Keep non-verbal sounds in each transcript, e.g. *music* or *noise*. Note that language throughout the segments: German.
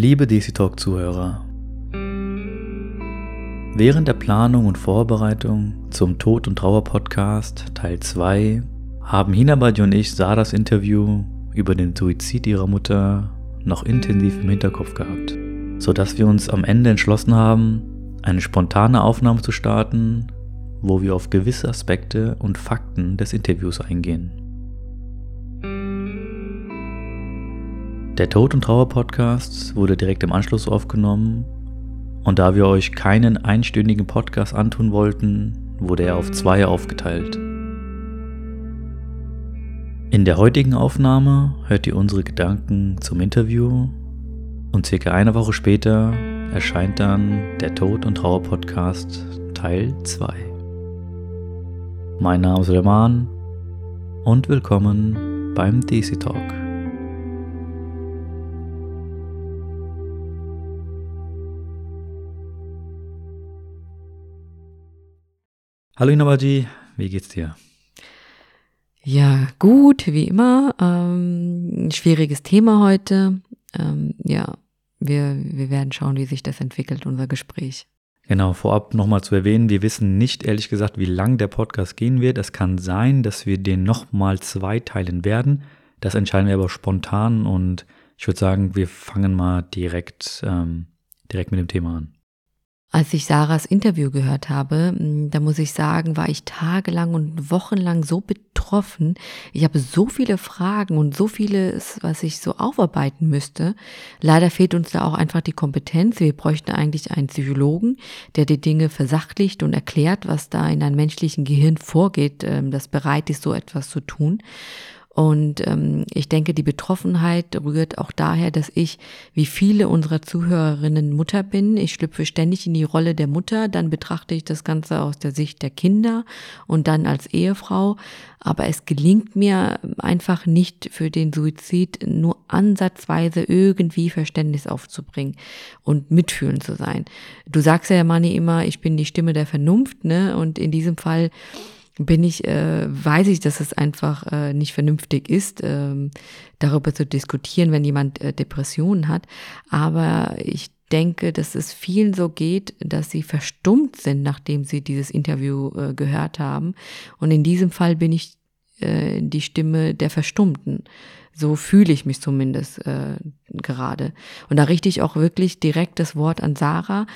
Liebe DC Talk Zuhörer, während der Planung und Vorbereitung zum Tod und Trauer Podcast Teil 2 haben Hinabadi und ich Saras Interview über den Suizid ihrer Mutter noch intensiv im Hinterkopf gehabt, sodass wir uns am Ende entschlossen haben, eine spontane Aufnahme zu starten, wo wir auf gewisse Aspekte und Fakten des Interviews eingehen. Der Tod und Trauer Podcast wurde direkt im Anschluss aufgenommen und da wir euch keinen einstündigen Podcast antun wollten, wurde er auf zwei aufgeteilt. In der heutigen Aufnahme hört ihr unsere Gedanken zum Interview und circa eine Woche später erscheint dann der Tod und Trauer Podcast Teil 2. Mein Name ist Leman und willkommen beim DC Talk. Hallo Inabaji, wie geht's dir? Ja, gut, wie immer. Ähm, schwieriges Thema heute. Ähm, ja, wir, wir werden schauen, wie sich das entwickelt, unser Gespräch. Genau, vorab nochmal zu erwähnen, wir wissen nicht ehrlich gesagt, wie lang der Podcast gehen wird. Es kann sein, dass wir den nochmal zweiteilen werden. Das entscheiden wir aber spontan und ich würde sagen, wir fangen mal direkt, ähm, direkt mit dem Thema an. Als ich Sarahs Interview gehört habe, da muss ich sagen, war ich tagelang und wochenlang so betroffen. Ich habe so viele Fragen und so vieles, was ich so aufarbeiten müsste. Leider fehlt uns da auch einfach die Kompetenz. Wir bräuchten eigentlich einen Psychologen, der die Dinge versachlicht und erklärt, was da in einem menschlichen Gehirn vorgeht, ähm, das bereit ist, so etwas zu tun. Und ähm, ich denke, die Betroffenheit rührt auch daher, dass ich, wie viele unserer Zuhörerinnen, Mutter bin. Ich schlüpfe ständig in die Rolle der Mutter, dann betrachte ich das Ganze aus der Sicht der Kinder und dann als Ehefrau. Aber es gelingt mir einfach nicht für den Suizid nur ansatzweise irgendwie Verständnis aufzubringen und mitfühlen zu sein. Du sagst ja, Manni, immer, ich bin die Stimme der Vernunft, ne? Und in diesem Fall bin ich, äh, weiß ich, dass es einfach äh, nicht vernünftig ist, ähm, darüber zu diskutieren, wenn jemand äh, Depressionen hat. Aber ich denke, dass es vielen so geht, dass sie verstummt sind, nachdem sie dieses Interview äh, gehört haben. Und in diesem Fall bin ich äh, die Stimme der Verstummten. So fühle ich mich zumindest äh, gerade. Und da richte ich auch wirklich direkt das Wort an Sarah.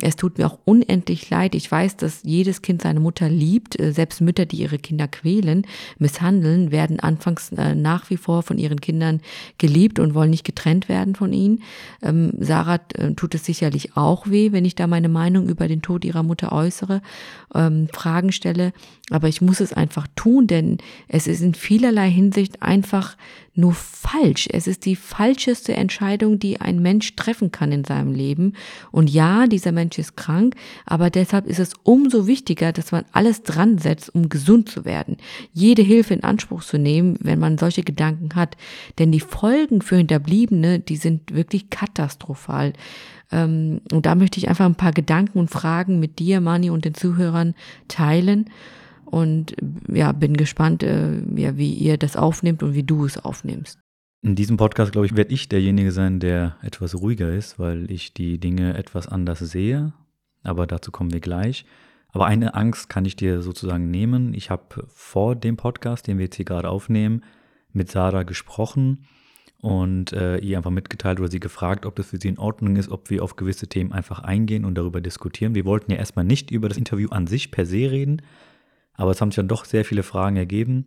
Es tut mir auch unendlich leid. Ich weiß, dass jedes Kind seine Mutter liebt. Äh, selbst Mütter, die ihre Kinder quälen, misshandeln, werden anfangs äh, nach wie vor von ihren Kindern geliebt und wollen nicht getrennt werden von ihnen. Ähm, Sarah äh, tut es sicherlich auch weh, wenn ich da meine Meinung über den Tod ihrer Mutter äußere, ähm, Fragen stelle. Aber ich muss es einfach tun, denn es ist in vielerlei Hinsicht einfach nur falsch. Es ist die falscheste Entscheidung, die ein Mensch treffen kann in seinem Leben. Und ja, dieser Mensch ist krank, aber deshalb ist es umso wichtiger, dass man alles dran setzt, um gesund zu werden. Jede Hilfe in Anspruch zu nehmen, wenn man solche Gedanken hat. Denn die Folgen für Hinterbliebene, die sind wirklich katastrophal. Ähm, und da möchte ich einfach ein paar Gedanken und Fragen mit dir, Mani, und den Zuhörern teilen und ja, bin gespannt, äh, ja, wie ihr das aufnehmt und wie du es aufnimmst. In diesem Podcast, glaube ich, werde ich derjenige sein, der etwas ruhiger ist, weil ich die Dinge etwas anders sehe. Aber dazu kommen wir gleich. Aber eine Angst kann ich dir sozusagen nehmen. Ich habe vor dem Podcast, den wir jetzt hier gerade aufnehmen, mit Sarah gesprochen und äh, ihr einfach mitgeteilt oder sie gefragt, ob das für sie in Ordnung ist, ob wir auf gewisse Themen einfach eingehen und darüber diskutieren. Wir wollten ja erstmal nicht über das Interview an sich per se reden, aber es haben sich dann doch sehr viele Fragen ergeben,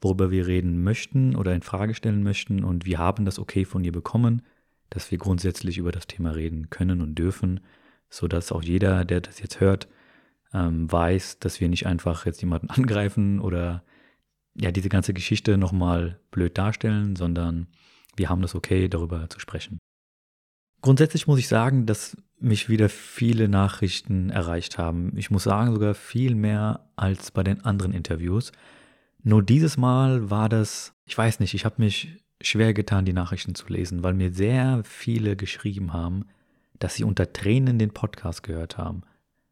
worüber wir reden möchten oder in Frage stellen möchten. Und wir haben das okay von ihr bekommen, dass wir grundsätzlich über das Thema reden können und dürfen, sodass auch jeder, der das jetzt hört, ähm, weiß, dass wir nicht einfach jetzt jemanden *laughs* angreifen oder ja diese ganze Geschichte nochmal blöd darstellen, sondern wir haben das okay, darüber zu sprechen. Grundsätzlich muss ich sagen, dass mich wieder viele Nachrichten erreicht haben. Ich muss sagen, sogar viel mehr als bei den anderen Interviews. Nur dieses Mal war das, ich weiß nicht, ich habe mich schwer getan, die Nachrichten zu lesen, weil mir sehr viele geschrieben haben, dass sie unter Tränen den Podcast gehört haben.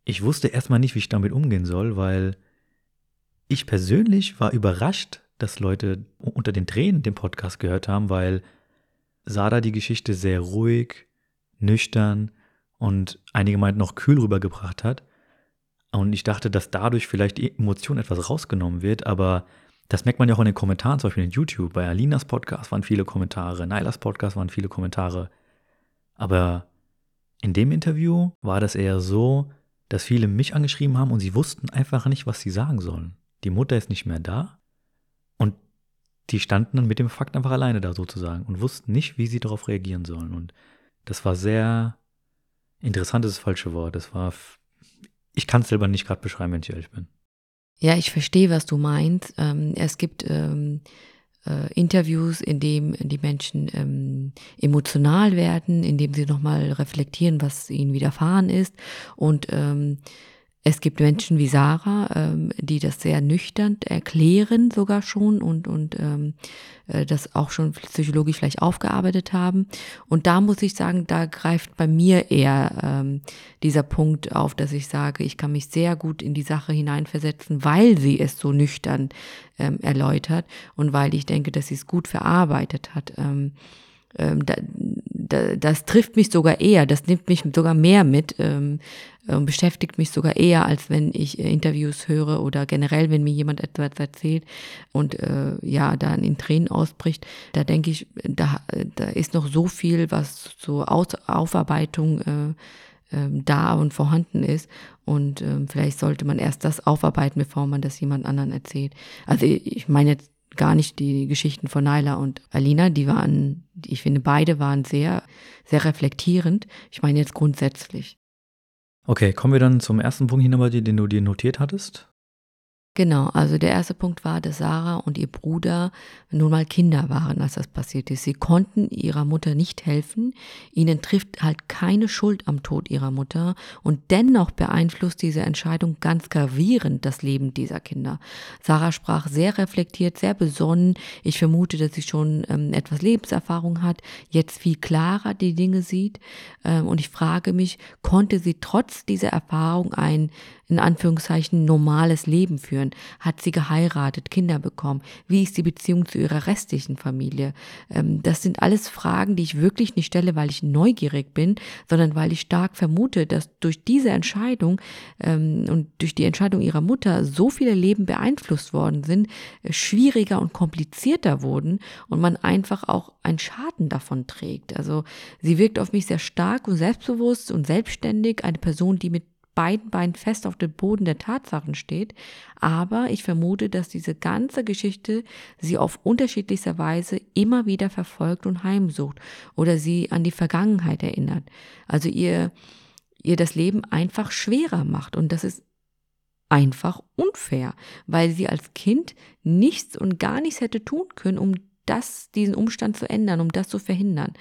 Ich wusste erstmal nicht, wie ich damit umgehen soll, weil ich persönlich war überrascht, dass Leute unter den Tränen den Podcast gehört haben, weil Sada die Geschichte sehr ruhig, nüchtern und einige meinten noch kühl rübergebracht hat. Und ich dachte, dass dadurch vielleicht die Emotion etwas rausgenommen wird, aber das merkt man ja auch in den Kommentaren, zum Beispiel in YouTube. Bei Alinas Podcast waren viele Kommentare, Nailas Podcast waren viele Kommentare. Aber in dem Interview war das eher so, dass viele mich angeschrieben haben und sie wussten einfach nicht, was sie sagen sollen. Die Mutter ist nicht mehr da und die standen dann mit dem Fakt einfach alleine da sozusagen und wussten nicht, wie sie darauf reagieren sollen. Und das war sehr interessant, ist das falsche Wort. Das war, ich kann es selber nicht gerade beschreiben, wenn ich ehrlich bin. Ja, ich verstehe, was du meinst. Ähm, es gibt ähm, äh, Interviews, in dem die Menschen ähm, emotional werden, in dem sie nochmal reflektieren, was ihnen widerfahren ist. Und ähm, es gibt Menschen wie Sarah, ähm, die das sehr nüchtern erklären sogar schon und, und ähm, äh, das auch schon psychologisch vielleicht aufgearbeitet haben. Und da muss ich sagen, da greift bei mir eher ähm, dieser Punkt auf, dass ich sage, ich kann mich sehr gut in die Sache hineinversetzen, weil sie es so nüchtern ähm, erläutert und weil ich denke, dass sie es gut verarbeitet hat. Ähm, ähm, da, das trifft mich sogar eher, das nimmt mich sogar mehr mit ähm, und beschäftigt mich sogar eher, als wenn ich äh, Interviews höre oder generell, wenn mir jemand etwas erzählt und äh, ja, dann in Tränen ausbricht. Da denke ich, da, da ist noch so viel, was zur Aus Aufarbeitung äh, äh, da und vorhanden ist. Und äh, vielleicht sollte man erst das aufarbeiten, bevor man das jemand anderen erzählt. Also ich meine jetzt gar nicht die Geschichten von Naila und Alina, die waren, ich finde, beide waren sehr, sehr reflektierend. Ich meine jetzt grundsätzlich. Okay, kommen wir dann zum ersten Punkt hin, den du dir notiert hattest. Genau, also der erste Punkt war, dass Sarah und ihr Bruder nun mal Kinder waren, als das passiert ist. Sie konnten ihrer Mutter nicht helfen. Ihnen trifft halt keine Schuld am Tod ihrer Mutter und dennoch beeinflusst diese Entscheidung ganz gravierend das Leben dieser Kinder. Sarah sprach sehr reflektiert, sehr besonnen. Ich vermute, dass sie schon ähm, etwas Lebenserfahrung hat, jetzt viel klarer die Dinge sieht. Ähm, und ich frage mich, konnte sie trotz dieser Erfahrung ein in Anführungszeichen normales Leben führen? Hat sie geheiratet, Kinder bekommen? Wie ist die Beziehung zu ihrer restlichen Familie? Ähm, das sind alles Fragen, die ich wirklich nicht stelle, weil ich neugierig bin, sondern weil ich stark vermute, dass durch diese Entscheidung ähm, und durch die Entscheidung ihrer Mutter so viele Leben beeinflusst worden sind, äh, schwieriger und komplizierter wurden und man einfach auch einen Schaden davon trägt. Also sie wirkt auf mich sehr stark und selbstbewusst und selbstständig, eine Person, die mit beiden Beinen fest auf dem Boden der Tatsachen steht. Aber ich vermute, dass diese ganze Geschichte sie auf unterschiedlichster Weise immer wieder verfolgt und heimsucht oder sie an die Vergangenheit erinnert. Also ihr, ihr das Leben einfach schwerer macht. Und das ist einfach unfair, weil sie als Kind nichts und gar nichts hätte tun können, um das, diesen Umstand zu ändern, um das zu verhindern.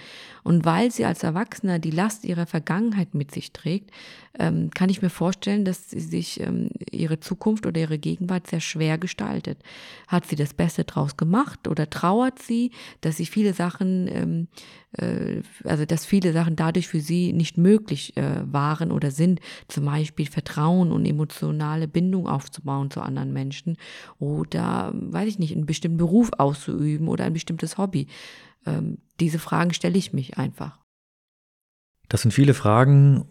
Und weil sie als Erwachsener die Last ihrer Vergangenheit mit sich trägt, ähm, kann ich mir vorstellen, dass sie sich ähm, ihre Zukunft oder ihre Gegenwart sehr schwer gestaltet. Hat sie das Beste draus gemacht oder trauert sie, dass sie viele Sachen, ähm, äh, also dass viele Sachen dadurch für sie nicht möglich äh, waren oder sind, zum Beispiel Vertrauen und emotionale Bindung aufzubauen zu anderen Menschen oder, weiß ich nicht, einen bestimmten Beruf auszuüben oder ein bestimmtes Hobby. Ähm, diese Fragen stelle ich mich einfach. Das sind viele Fragen,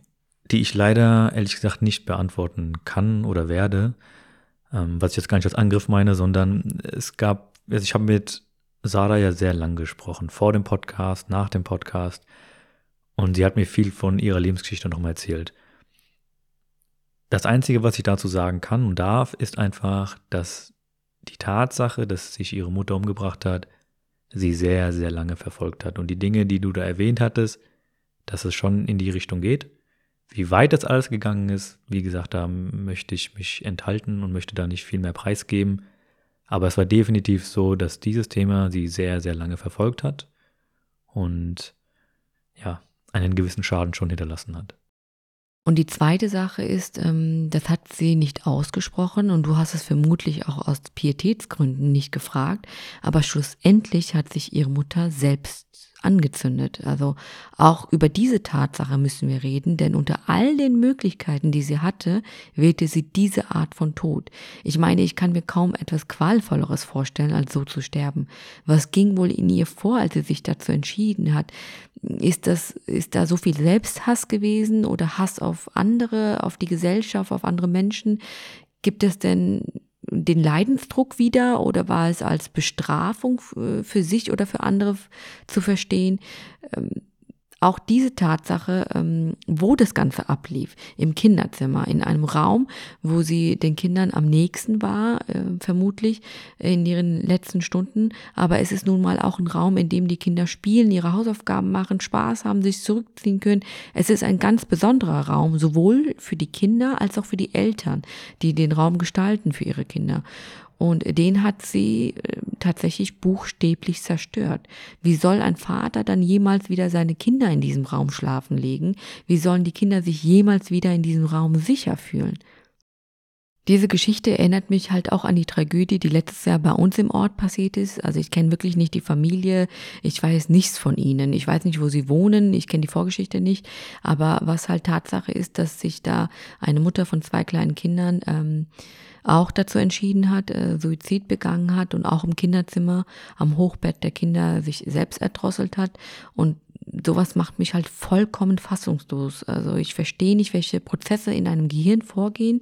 die ich leider ehrlich gesagt nicht beantworten kann oder werde. Ähm, was ich jetzt gar nicht als Angriff meine, sondern es gab, also ich habe mit Sarah ja sehr lang gesprochen, vor dem Podcast, nach dem Podcast. Und sie hat mir viel von ihrer Lebensgeschichte nochmal erzählt. Das Einzige, was ich dazu sagen kann und darf, ist einfach, dass die Tatsache, dass sich ihre Mutter umgebracht hat, sie sehr, sehr lange verfolgt hat. Und die Dinge, die du da erwähnt hattest, dass es schon in die Richtung geht. Wie weit das alles gegangen ist, wie gesagt, da möchte ich mich enthalten und möchte da nicht viel mehr preisgeben. Aber es war definitiv so, dass dieses Thema sie sehr, sehr lange verfolgt hat und ja, einen gewissen Schaden schon hinterlassen hat. Und die zweite Sache ist, ähm, das hat sie nicht ausgesprochen und du hast es vermutlich auch aus Pietätsgründen nicht gefragt, aber schlussendlich hat sich ihre Mutter selbst angezündet. Also auch über diese Tatsache müssen wir reden, denn unter all den Möglichkeiten, die sie hatte, wählte sie diese Art von Tod. Ich meine, ich kann mir kaum etwas Qualvolleres vorstellen, als so zu sterben. Was ging wohl in ihr vor, als sie sich dazu entschieden hat? Ist das, ist da so viel Selbsthass gewesen oder Hass auf andere, auf die Gesellschaft, auf andere Menschen? Gibt es denn den Leidensdruck wieder oder war es als Bestrafung für sich oder für andere zu verstehen? Auch diese Tatsache, ähm, wo das Ganze ablief, im Kinderzimmer, in einem Raum, wo sie den Kindern am nächsten war, äh, vermutlich in ihren letzten Stunden. Aber es ist nun mal auch ein Raum, in dem die Kinder spielen, ihre Hausaufgaben machen, Spaß haben, sich zurückziehen können. Es ist ein ganz besonderer Raum, sowohl für die Kinder als auch für die Eltern, die den Raum gestalten für ihre Kinder. Und den hat sie äh, tatsächlich buchstäblich zerstört. Wie soll ein Vater dann jemals wieder seine Kinder in diesem Raum schlafen legen? Wie sollen die Kinder sich jemals wieder in diesem Raum sicher fühlen? Diese Geschichte erinnert mich halt auch an die Tragödie, die letztes Jahr bei uns im Ort passiert ist. Also ich kenne wirklich nicht die Familie, ich weiß nichts von ihnen, ich weiß nicht, wo sie wohnen, ich kenne die Vorgeschichte nicht. Aber was halt Tatsache ist, dass sich da eine Mutter von zwei kleinen Kindern ähm, auch dazu entschieden hat, äh, Suizid begangen hat und auch im Kinderzimmer am Hochbett der Kinder sich selbst erdrosselt hat. Und sowas macht mich halt vollkommen fassungslos. Also ich verstehe nicht, welche Prozesse in einem Gehirn vorgehen,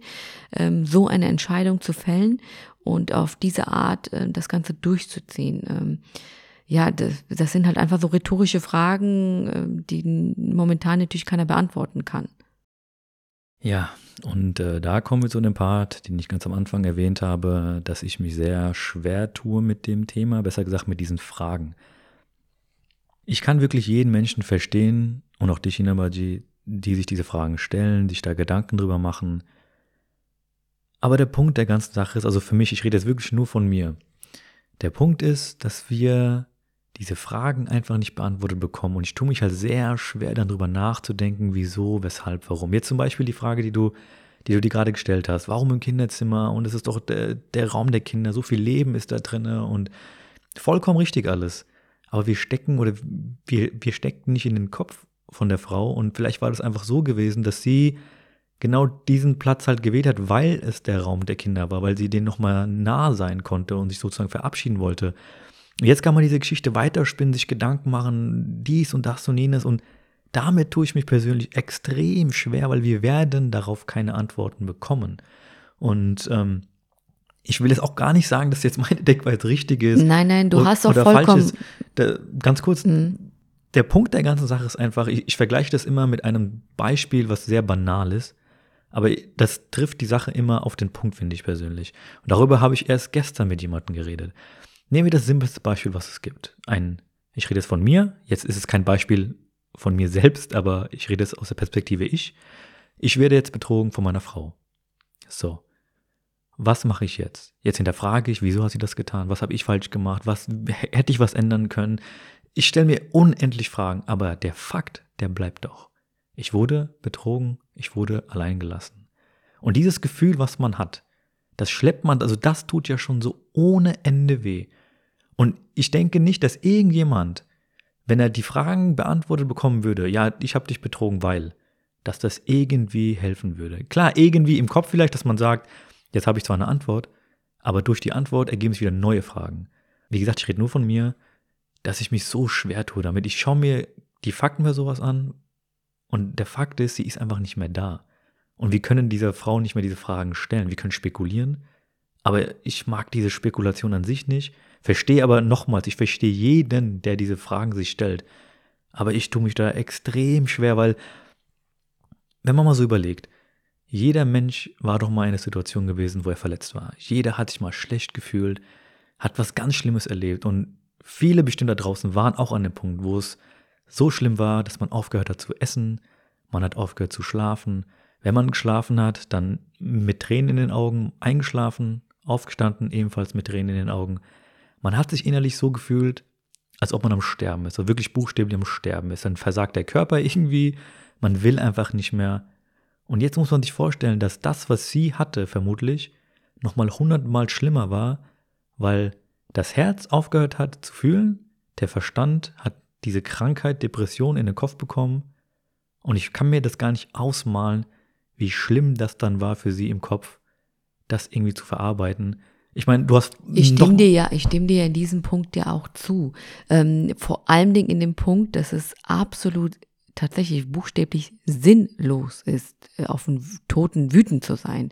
ähm, so eine Entscheidung zu fällen und auf diese Art äh, das Ganze durchzuziehen. Ähm, ja, das, das sind halt einfach so rhetorische Fragen, äh, die momentan natürlich keiner beantworten kann. Ja, und äh, da kommen wir zu dem Part, den ich ganz am Anfang erwähnt habe, dass ich mich sehr schwer tue mit dem Thema, besser gesagt mit diesen Fragen. Ich kann wirklich jeden Menschen verstehen und auch dich, Inabaji, die sich diese Fragen stellen, sich da Gedanken drüber machen. Aber der Punkt der ganzen Sache ist, also für mich, ich rede jetzt wirklich nur von mir. Der Punkt ist, dass wir diese Fragen einfach nicht beantwortet bekommen. Und ich tue mich halt sehr schwer, darüber nachzudenken, wieso, weshalb, warum. Jetzt zum Beispiel die Frage, die du, die du dir gerade gestellt hast. Warum im Kinderzimmer? Und es ist doch der, der Raum der Kinder. So viel Leben ist da drin und vollkommen richtig alles. Aber wir stecken oder wir, wir steckten nicht in den Kopf von der Frau. Und vielleicht war das einfach so gewesen, dass sie genau diesen Platz halt gewählt hat, weil es der Raum der Kinder war, weil sie denen nochmal nah sein konnte und sich sozusagen verabschieden wollte. Jetzt kann man diese Geschichte weiterspinnen, sich Gedanken machen, dies und das und jenes und damit tue ich mich persönlich extrem schwer, weil wir werden darauf keine Antworten bekommen. Und ähm, ich will jetzt auch gar nicht sagen, dass jetzt meine Denkweise richtig ist. Nein, nein, du hast doch vollkommen. Da, ganz kurz, mhm. der Punkt der ganzen Sache ist einfach, ich, ich vergleiche das immer mit einem Beispiel, was sehr banal ist. Aber das trifft die Sache immer auf den Punkt, finde ich persönlich. Und darüber habe ich erst gestern mit jemandem geredet. Nehmen wir das simpelste Beispiel, was es gibt. Ein, ich rede jetzt von mir, jetzt ist es kein Beispiel von mir selbst, aber ich rede es aus der Perspektive ich. Ich werde jetzt betrogen von meiner Frau. So. Was mache ich jetzt? Jetzt hinterfrage ich, wieso hat sie das getan? Was habe ich falsch gemacht? Was hätte ich was ändern können? Ich stelle mir unendlich Fragen, aber der Fakt, der bleibt doch. Ich wurde betrogen, ich wurde allein gelassen. Und dieses Gefühl, was man hat, das schleppt man, also das tut ja schon so ohne Ende weh. Und ich denke nicht, dass irgendjemand, wenn er die Fragen beantwortet bekommen würde, ja, ich habe dich betrogen, weil, dass das irgendwie helfen würde. Klar, irgendwie im Kopf vielleicht, dass man sagt, jetzt habe ich zwar eine Antwort, aber durch die Antwort ergeben sich wieder neue Fragen. Wie gesagt, ich rede nur von mir, dass ich mich so schwer tue damit. Ich schaue mir die Fakten bei sowas an und der Fakt ist, sie ist einfach nicht mehr da. Und wir können dieser Frau nicht mehr diese Fragen stellen. Wir können spekulieren, aber ich mag diese Spekulation an sich nicht. Verstehe aber nochmals, ich verstehe jeden, der diese Fragen sich stellt. Aber ich tue mich da extrem schwer, weil, wenn man mal so überlegt, jeder Mensch war doch mal in einer Situation gewesen, wo er verletzt war. Jeder hat sich mal schlecht gefühlt, hat was ganz Schlimmes erlebt und viele bestimmt da draußen waren auch an dem Punkt, wo es so schlimm war, dass man aufgehört hat zu essen, man hat aufgehört zu schlafen, wenn man geschlafen hat, dann mit Tränen in den Augen eingeschlafen, aufgestanden, ebenfalls mit Tränen in den Augen. Man hat sich innerlich so gefühlt, als ob man am Sterben ist, so wirklich buchstäblich am Sterben ist. Dann versagt der Körper *laughs* irgendwie, man will einfach nicht mehr. Und jetzt muss man sich vorstellen, dass das, was sie hatte, vermutlich nochmal hundertmal schlimmer war, weil das Herz aufgehört hat zu fühlen, der Verstand hat diese Krankheit, Depression in den Kopf bekommen und ich kann mir das gar nicht ausmalen, wie schlimm das dann war für sie im Kopf, das irgendwie zu verarbeiten. Ich meine, du hast. Ich stimme dir ja, ich stimme dir ja in diesem Punkt ja auch zu. Ähm, vor allem Dingen in dem Punkt, dass es absolut tatsächlich buchstäblich sinnlos ist, äh, auf einen Toten wütend zu sein.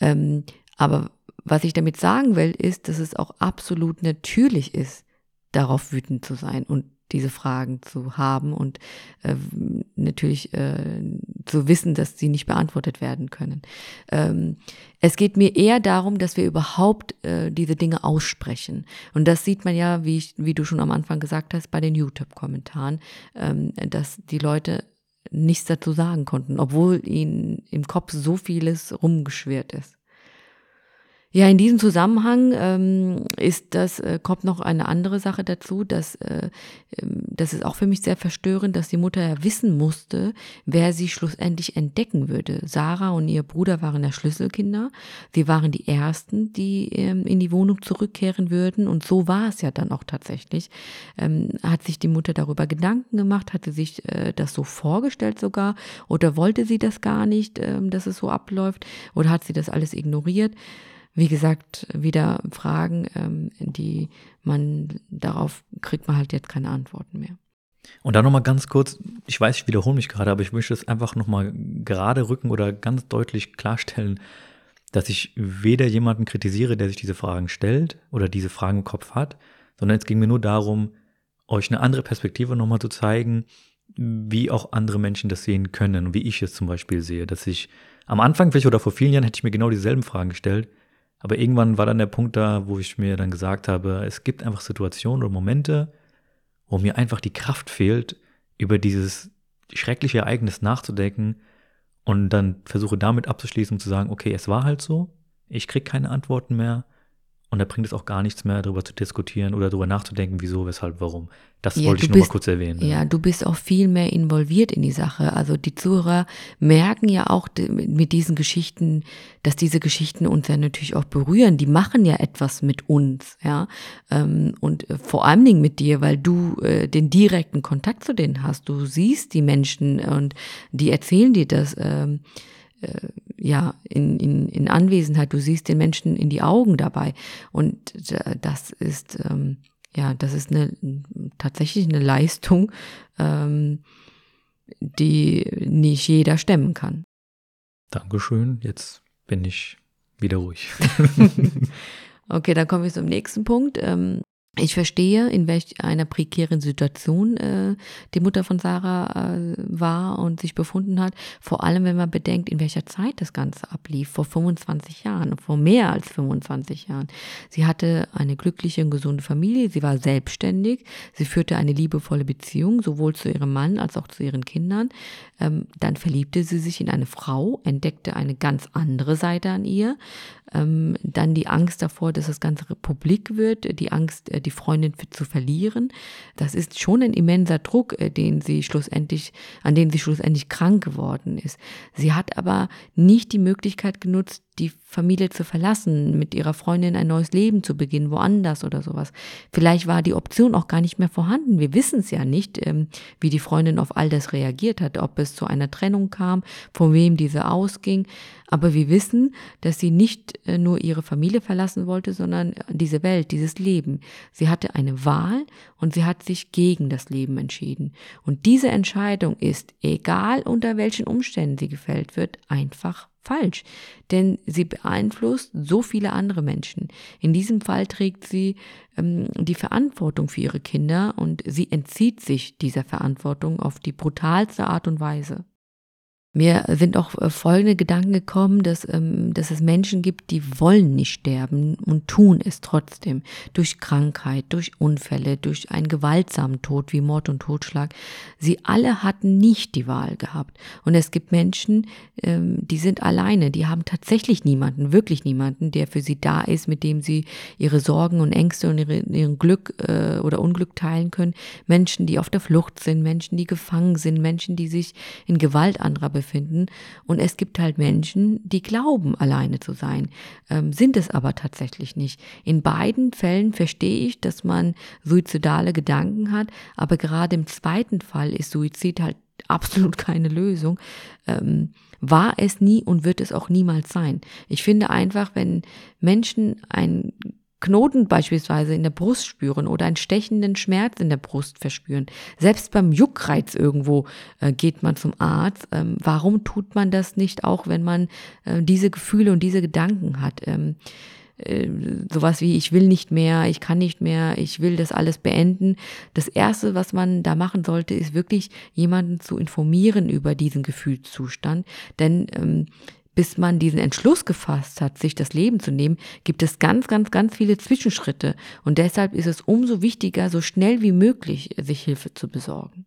Ähm, aber was ich damit sagen will, ist, dass es auch absolut natürlich ist, darauf wütend zu sein und diese Fragen zu haben und äh, natürlich äh, zu wissen, dass sie nicht beantwortet werden können. Ähm, es geht mir eher darum, dass wir überhaupt äh, diese Dinge aussprechen. Und das sieht man ja, wie, ich, wie du schon am Anfang gesagt hast, bei den YouTube-Kommentaren, ähm, dass die Leute nichts dazu sagen konnten, obwohl ihnen im Kopf so vieles rumgeschwirrt ist. Ja, in diesem Zusammenhang ähm, ist das, äh, kommt noch eine andere Sache dazu, dass äh, ähm, das ist auch für mich sehr verstörend, dass die Mutter ja wissen musste, wer sie schlussendlich entdecken würde. Sarah und ihr Bruder waren ja Schlüsselkinder. Sie waren die ersten, die ähm, in die Wohnung zurückkehren würden. Und so war es ja dann auch tatsächlich. Ähm, hat sich die Mutter darüber Gedanken gemacht? Hatte sich äh, das so vorgestellt sogar? Oder wollte sie das gar nicht, äh, dass es so abläuft? Oder hat sie das alles ignoriert? Wie gesagt, wieder Fragen, ähm, die man darauf kriegt man halt jetzt keine Antworten mehr. Und dann nochmal ganz kurz, ich weiß, ich wiederhole mich gerade, aber ich möchte es einfach nochmal gerade rücken oder ganz deutlich klarstellen, dass ich weder jemanden kritisiere, der sich diese Fragen stellt oder diese Fragen im Kopf hat, sondern es ging mir nur darum, euch eine andere Perspektive nochmal zu zeigen, wie auch andere Menschen das sehen können wie ich es zum Beispiel sehe. Dass ich am Anfang, vielleicht oder vor vielen Jahren, hätte ich mir genau dieselben Fragen gestellt, aber irgendwann war dann der Punkt da, wo ich mir dann gesagt habe, es gibt einfach Situationen oder Momente, wo mir einfach die Kraft fehlt, über dieses schreckliche Ereignis nachzudenken und dann versuche damit abzuschließen und zu sagen, okay, es war halt so, ich kriege keine Antworten mehr und da bringt es auch gar nichts mehr, darüber zu diskutieren oder darüber nachzudenken, wieso, weshalb, warum. Das ja, wollte ich nur bist, mal kurz erwähnen. Ja. ja, du bist auch viel mehr involviert in die Sache. Also die Zuhörer merken ja auch mit diesen Geschichten, dass diese Geschichten uns ja natürlich auch berühren. Die machen ja etwas mit uns, ja. Ähm, und äh, vor allen Dingen mit dir, weil du äh, den direkten Kontakt zu denen hast. Du siehst die Menschen und die erzählen dir das ähm, äh, ja, in, in, in Anwesenheit. Du siehst den Menschen in die Augen dabei. Und äh, das ist, ähm, ja, das ist eine, tatsächlich eine Leistung, ähm, die nicht jeder stemmen kann. Dankeschön. Jetzt bin ich wieder ruhig. *laughs* okay, dann kommen wir zum nächsten Punkt. Ähm, ich verstehe, in welch einer prekären Situation äh, die Mutter von Sarah äh, war und sich befunden hat. Vor allem, wenn man bedenkt, in welcher Zeit das Ganze ablief. Vor 25 Jahren, vor mehr als 25 Jahren. Sie hatte eine glückliche und gesunde Familie. Sie war selbstständig. Sie führte eine liebevolle Beziehung, sowohl zu ihrem Mann als auch zu ihren Kindern. Ähm, dann verliebte sie sich in eine Frau, entdeckte eine ganz andere Seite an ihr. Ähm, dann die Angst davor, dass das Ganze Republik wird, die Angst, äh, die Freundin zu verlieren. Das ist schon ein immenser Druck, äh, den sie schlussendlich, an den sie schlussendlich krank geworden ist. Sie hat aber nicht die Möglichkeit genutzt, die Familie zu verlassen, mit ihrer Freundin ein neues Leben zu beginnen, woanders oder sowas. Vielleicht war die Option auch gar nicht mehr vorhanden. Wir wissen es ja nicht, ähm, wie die Freundin auf all das reagiert hat, ob es zu einer Trennung kam, von wem diese ausging. Aber wir wissen, dass sie nicht äh, nur ihre Familie verlassen wollte, sondern diese Welt, dieses Leben. Sie hatte eine Wahl und sie hat sich gegen das Leben entschieden. Und diese Entscheidung ist, egal unter welchen Umständen sie gefällt wird, einfach falsch, denn sie beeinflusst so viele andere Menschen. In diesem Fall trägt sie ähm, die Verantwortung für ihre Kinder und sie entzieht sich dieser Verantwortung auf die brutalste Art und Weise. Mir sind auch äh, folgende Gedanken gekommen, dass, ähm, dass es Menschen gibt, die wollen nicht sterben und tun es trotzdem. Durch Krankheit, durch Unfälle, durch einen gewaltsamen Tod wie Mord und Totschlag. Sie alle hatten nicht die Wahl gehabt. Und es gibt Menschen, ähm, die sind alleine, die haben tatsächlich niemanden, wirklich niemanden, der für sie da ist, mit dem sie ihre Sorgen und Ängste und ihre, ihren Glück äh, oder Unglück teilen können. Menschen, die auf der Flucht sind, Menschen, die gefangen sind, Menschen, die sich in Gewalt anderer befinden befinden. Und es gibt halt Menschen, die glauben, alleine zu sein, ähm, sind es aber tatsächlich nicht. In beiden Fällen verstehe ich, dass man suizidale Gedanken hat, aber gerade im zweiten Fall ist Suizid halt absolut keine Lösung. Ähm, war es nie und wird es auch niemals sein. Ich finde einfach, wenn Menschen ein Knoten beispielsweise in der Brust spüren oder einen stechenden Schmerz in der Brust verspüren. Selbst beim Juckreiz irgendwo äh, geht man zum Arzt. Ähm, warum tut man das nicht auch, wenn man äh, diese Gefühle und diese Gedanken hat? Ähm, äh, sowas wie ich will nicht mehr, ich kann nicht mehr, ich will das alles beenden. Das Erste, was man da machen sollte, ist wirklich jemanden zu informieren über diesen Gefühlszustand. Denn ähm, bis man diesen Entschluss gefasst hat, sich das Leben zu nehmen, gibt es ganz, ganz, ganz viele Zwischenschritte. Und deshalb ist es umso wichtiger, so schnell wie möglich sich Hilfe zu besorgen.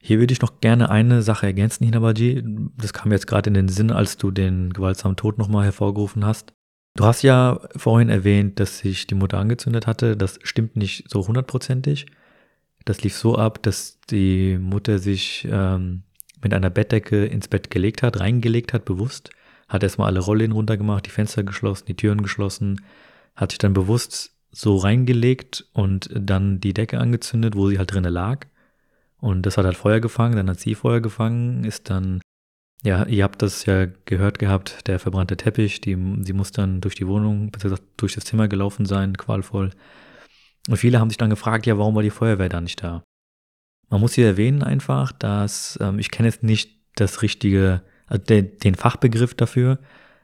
Hier würde ich noch gerne eine Sache ergänzen, Hinabaji. Das kam jetzt gerade in den Sinn, als du den gewaltsamen Tod nochmal hervorgerufen hast. Du hast ja vorhin erwähnt, dass sich die Mutter angezündet hatte. Das stimmt nicht so hundertprozentig. Das lief so ab, dass die Mutter sich ähm, mit einer Bettdecke ins Bett gelegt hat, reingelegt hat, bewusst, hat erstmal alle Rollläden runtergemacht, die Fenster geschlossen, die Türen geschlossen, hat sich dann bewusst so reingelegt und dann die Decke angezündet, wo sie halt drinnen lag. Und das hat halt Feuer gefangen, dann hat sie Feuer gefangen, ist dann, ja, ihr habt das ja gehört gehabt, der verbrannte Teppich, die, sie muss dann durch die Wohnung, beziehungsweise durch das Zimmer gelaufen sein, qualvoll. Und viele haben sich dann gefragt, ja, warum war die Feuerwehr da nicht da? Man muss hier erwähnen einfach, dass ähm, ich kenne jetzt nicht das richtige, also den, den Fachbegriff dafür,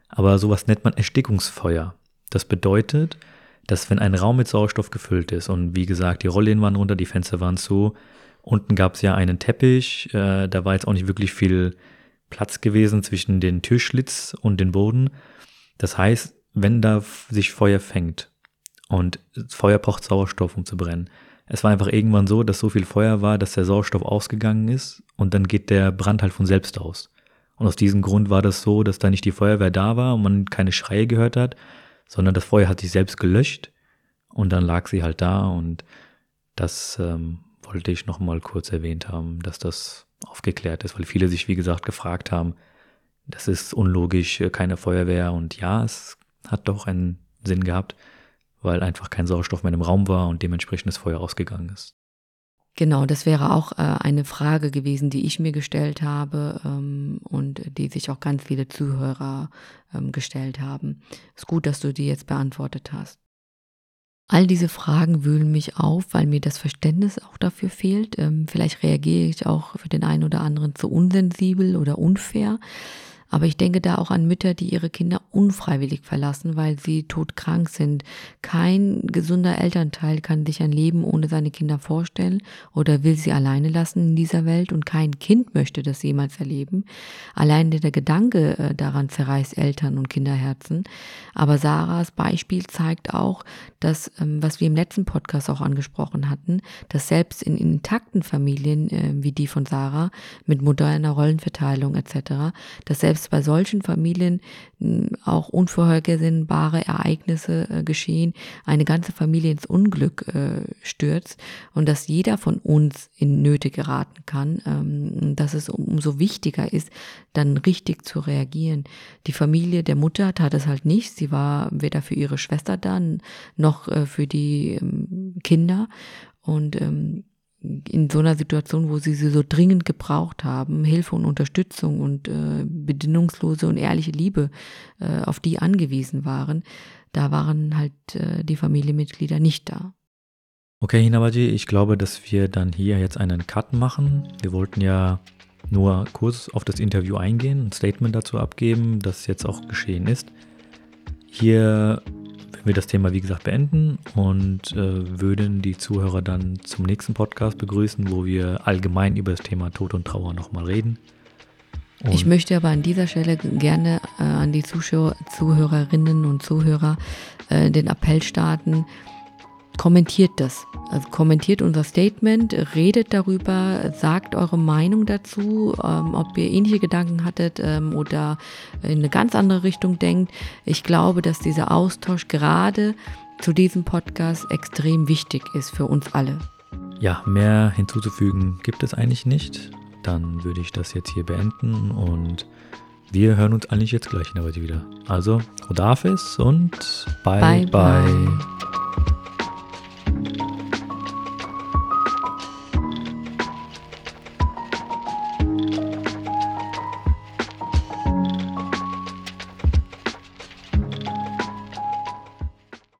aber sowas nennt man Erstickungsfeuer. Das bedeutet, dass wenn ein Raum mit Sauerstoff gefüllt ist und wie gesagt, die Rollläden waren runter, die Fenster waren zu, unten gab es ja einen Teppich, äh, da war jetzt auch nicht wirklich viel Platz gewesen zwischen den Türschlitz und den Boden. Das heißt, wenn da sich Feuer fängt und Feuer braucht Sauerstoff, um zu brennen, es war einfach irgendwann so, dass so viel Feuer war, dass der Sauerstoff ausgegangen ist und dann geht der Brand halt von selbst aus. Und aus diesem Grund war das so, dass da nicht die Feuerwehr da war und man keine Schreie gehört hat, sondern das Feuer hat sich selbst gelöscht und dann lag sie halt da und das ähm, wollte ich nochmal kurz erwähnt haben, dass das aufgeklärt ist, weil viele sich, wie gesagt, gefragt haben, das ist unlogisch, keine Feuerwehr und ja, es hat doch einen Sinn gehabt weil einfach kein Sauerstoff mehr im Raum war und dementsprechend das Feuer ausgegangen ist. Genau, das wäre auch äh, eine Frage gewesen, die ich mir gestellt habe ähm, und die sich auch ganz viele Zuhörer ähm, gestellt haben. Ist gut, dass du die jetzt beantwortet hast. All diese Fragen wühlen mich auf, weil mir das Verständnis auch dafür fehlt. Ähm, vielleicht reagiere ich auch für den einen oder anderen zu unsensibel oder unfair. Aber ich denke da auch an Mütter, die ihre Kinder unfreiwillig verlassen, weil sie todkrank sind. Kein gesunder Elternteil kann sich ein Leben ohne seine Kinder vorstellen oder will sie alleine lassen in dieser Welt und kein Kind möchte das jemals erleben. Allein der Gedanke äh, daran zerreißt Eltern und Kinderherzen. Aber Sarahs Beispiel zeigt auch, dass, ähm, was wir im letzten Podcast auch angesprochen hatten, dass selbst in intakten Familien äh, wie die von Sarah mit moderner Rollenverteilung etc., dass selbst selbst bei solchen Familien hm, auch unvorhergesehbare Ereignisse äh, geschehen, eine ganze Familie ins Unglück äh, stürzt und dass jeder von uns in Nöte geraten kann, ähm, dass es umso wichtiger ist, dann richtig zu reagieren. Die Familie der Mutter tat es halt nicht. Sie war weder für ihre Schwester dann noch äh, für die ähm, Kinder und ähm, in so einer Situation, wo sie sie so dringend gebraucht haben, Hilfe und Unterstützung und äh, bedingungslose und ehrliche Liebe, äh, auf die angewiesen waren, da waren halt äh, die Familienmitglieder nicht da. Okay, Hinabaji, ich glaube, dass wir dann hier jetzt einen Cut machen. Wir wollten ja nur kurz auf das Interview eingehen, ein Statement dazu abgeben, das jetzt auch geschehen ist. Hier wir das Thema, wie gesagt, beenden und äh, würden die Zuhörer dann zum nächsten Podcast begrüßen, wo wir allgemein über das Thema Tod und Trauer nochmal reden. Und ich möchte aber an dieser Stelle gerne äh, an die Zuschauer, Zuhörerinnen und Zuhörer äh, den Appell starten, kommentiert das. Also kommentiert unser Statement, redet darüber, sagt eure Meinung dazu, ähm, ob ihr ähnliche Gedanken hattet ähm, oder in eine ganz andere Richtung denkt. Ich glaube, dass dieser Austausch gerade zu diesem Podcast extrem wichtig ist für uns alle. Ja, mehr hinzuzufügen gibt es eigentlich nicht. dann würde ich das jetzt hier beenden und wir hören uns eigentlich jetzt gleich in der Woche wieder. Also, Rodafis und bye bye. bye. bye.